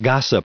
gossip.